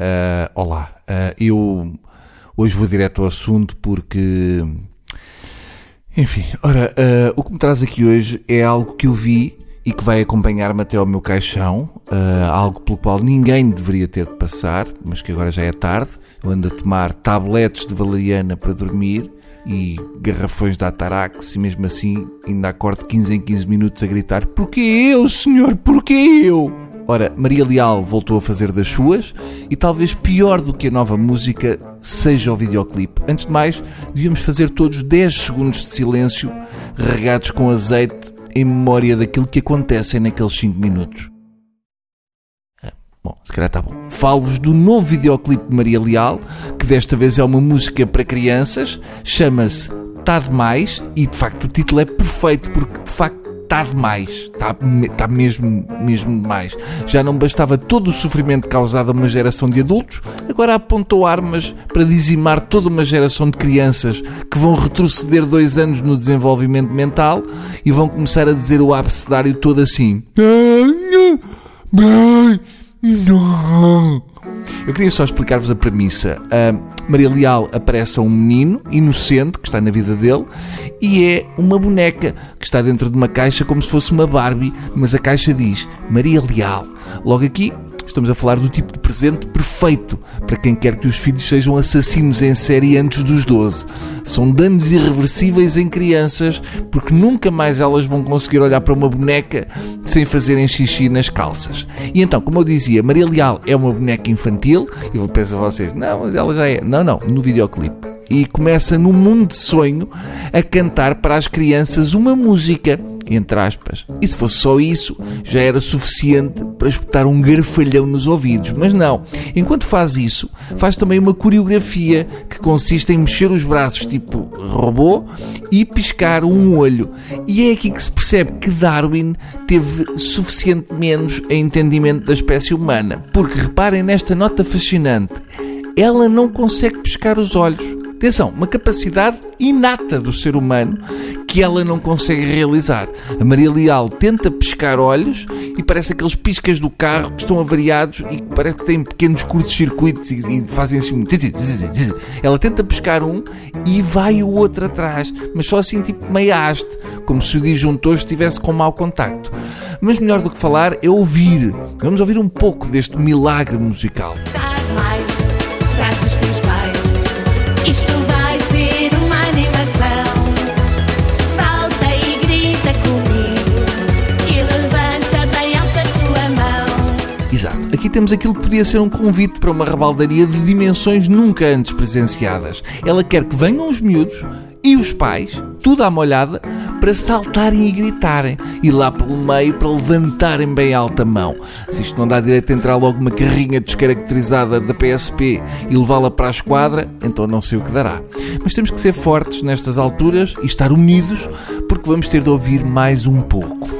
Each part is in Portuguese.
Uh, olá, uh, eu hoje vou direto ao assunto porque. Enfim, ora, uh, o que me traz aqui hoje é algo que eu vi e que vai acompanhar-me até ao meu caixão, algo pelo qual ninguém deveria ter de passar, mas que agora já é tarde. Eu ando a tomar tabletes de valeriana para dormir e garrafões de Atarax e mesmo assim ainda acordo 15 em 15 minutos a gritar Porquê eu, senhor? Porquê eu? Ora, Maria Leal voltou a fazer das suas e talvez pior do que a nova música seja o videoclipe. Antes de mais, devíamos fazer todos 10 segundos de silêncio regados com azeite em memória daquilo que acontece naqueles 5 minutos. Ah, bom, se calhar está bom. Falo-vos do novo videoclipe de Maria Leal, que desta vez é uma música para crianças, chama-se Tá Demais, e de facto o título é perfeito, porque de facto está demais. Está, está mesmo, mesmo demais. Já não bastava todo o sofrimento causado a uma geração de adultos, agora apontou armas para dizimar toda uma geração de crianças que vão retroceder dois anos no desenvolvimento mental e vão começar a dizer o abecedário todo assim. Eu queria só explicar-vos a premissa. Uh, Maria Leal aparece a um menino inocente que está na vida dele e é uma boneca que está dentro de uma caixa como se fosse uma Barbie, mas a caixa diz Maria Leal. Logo aqui Estamos a falar do tipo de presente perfeito para quem quer que os filhos sejam assassinos em série antes dos 12. São danos irreversíveis em crianças porque nunca mais elas vão conseguir olhar para uma boneca sem fazerem xixi nas calças. E então, como eu dizia, Maria Leal é uma boneca infantil. E eu penso a vocês, não, mas ela já é. Não, não, no videoclipe e começa num mundo de sonho a cantar para as crianças uma música, entre aspas. E se fosse só isso, já era suficiente para escutar um garfalhão nos ouvidos. Mas não. Enquanto faz isso, faz também uma coreografia que consiste em mexer os braços tipo robô e piscar um olho. E é aqui que se percebe que Darwin teve suficiente menos em entendimento da espécie humana. Porque reparem nesta nota fascinante. Ela não consegue piscar os olhos Atenção, uma capacidade inata do ser humano que ela não consegue realizar. A Maria Leal tenta pescar olhos e parece aqueles piscas do carro que estão avariados e parece que têm pequenos curtos-circuitos e, e, fazem assim. Ela tenta pescar um e vai o outro atrás, mas só assim tipo meio haste, como se o disjuntor estivesse com mau contacto. Mas melhor do que falar é ouvir. Vamos ouvir um pouco deste milagre musical. Aqui temos aquilo que podia ser um convite para uma rebaldaria de dimensões nunca antes presenciadas. Ela quer que venham os miúdos e os pais, tudo à molhada, para saltarem e gritarem. E lá pelo meio para levantarem bem alta mão. Se isto não dá direito a entrar logo uma carrinha descaracterizada da PSP e levá-la para a esquadra, então não sei o que dará. Mas temos que ser fortes nestas alturas e estar unidos, porque vamos ter de ouvir mais um pouco.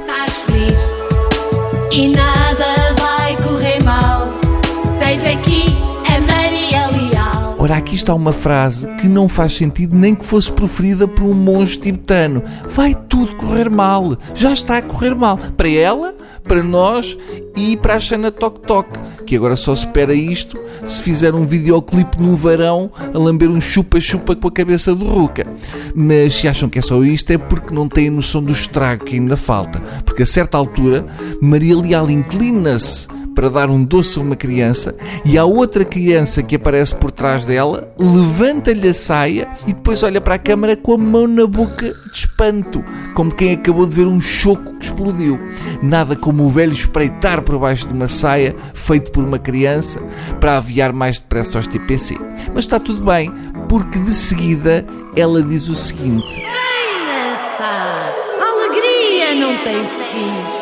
Ora, aqui está uma frase que não faz sentido nem que fosse proferida por um monge tibetano. Vai tudo correr mal. Já está a correr mal. Para ela, para nós e para a Xana Tok Tok, que agora só espera isto se fizer um videoclipe no verão a lamber um chupa-chupa com a cabeça do Ruca. Mas se acham que é só isto é porque não têm noção do estrago que ainda falta. Porque a certa altura, Maria Leal inclina-se para dar um doce a uma criança e a outra criança que aparece por trás dela levanta-lhe a saia e depois olha para a câmara com a mão na boca de espanto, como quem acabou de ver um choco que explodiu. Nada como o velho espreitar por baixo de uma saia feito por uma criança para aviar mais depressa aos TPC. Mas está tudo bem, porque de seguida ela diz o seguinte: Criança, alegria não tem fim.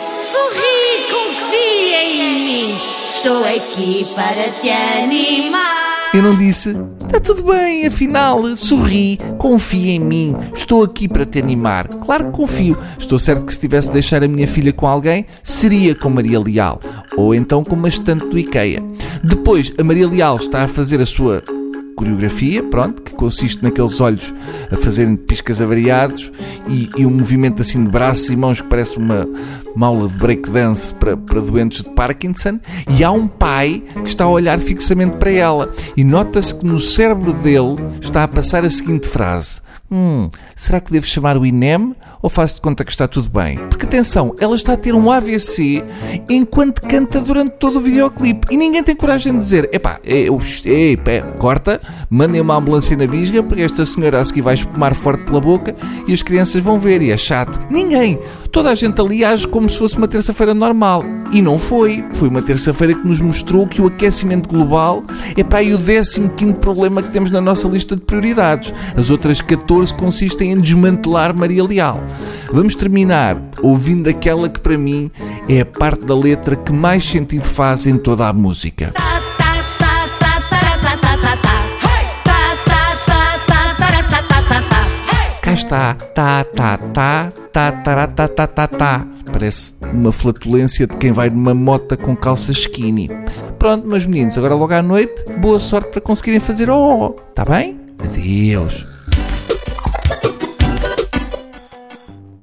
Estou aqui para te animar. Eu não disse, está tudo bem, afinal, sorri, confia em mim, estou aqui para te animar. Claro que confio. Estou certo que se tivesse de deixar a minha filha com alguém, seria com Maria Leal, ou então com uma estante do IKEA. Depois, a Maria Leal está a fazer a sua coreografia, pronto, que consiste naqueles olhos a fazerem piscas avariados e, e um movimento assim de braços e mãos que parece uma, uma aula de breakdance para, para doentes de Parkinson. E há um pai que está a olhar fixamente para ela e nota-se que no cérebro dele está a passar a seguinte frase: Hum, será que devo chamar o INEM ou faço de conta que está tudo bem? Porque atenção, ela está a ter um AVC enquanto canta durante todo o videoclipe e ninguém tem coragem de dizer: epá, eu, epá, corta, mandem uma ambulância na bisga porque esta senhora a seguir vai espumar forte pela boca e as crianças vão ver e é chato. Ninguém. Toda a gente ali age como se fosse uma terça-feira normal. E não foi. Foi uma terça-feira que nos mostrou que o aquecimento global é para aí o 15 problema que temos na nossa lista de prioridades. As outras 14 consistem em desmantelar Maria Leal. Vamos terminar ouvindo aquela que para mim é a parte da letra que mais sentido faz em toda a música. Cá está, tá, tá, tá, tá, tá, tá, tá, tá, tá. Parece uma flatulência de quem vai numa mota com calça skinny. Pronto, meus meninos, agora logo à noite, boa sorte para conseguirem fazer oh, tá bem? Adeus.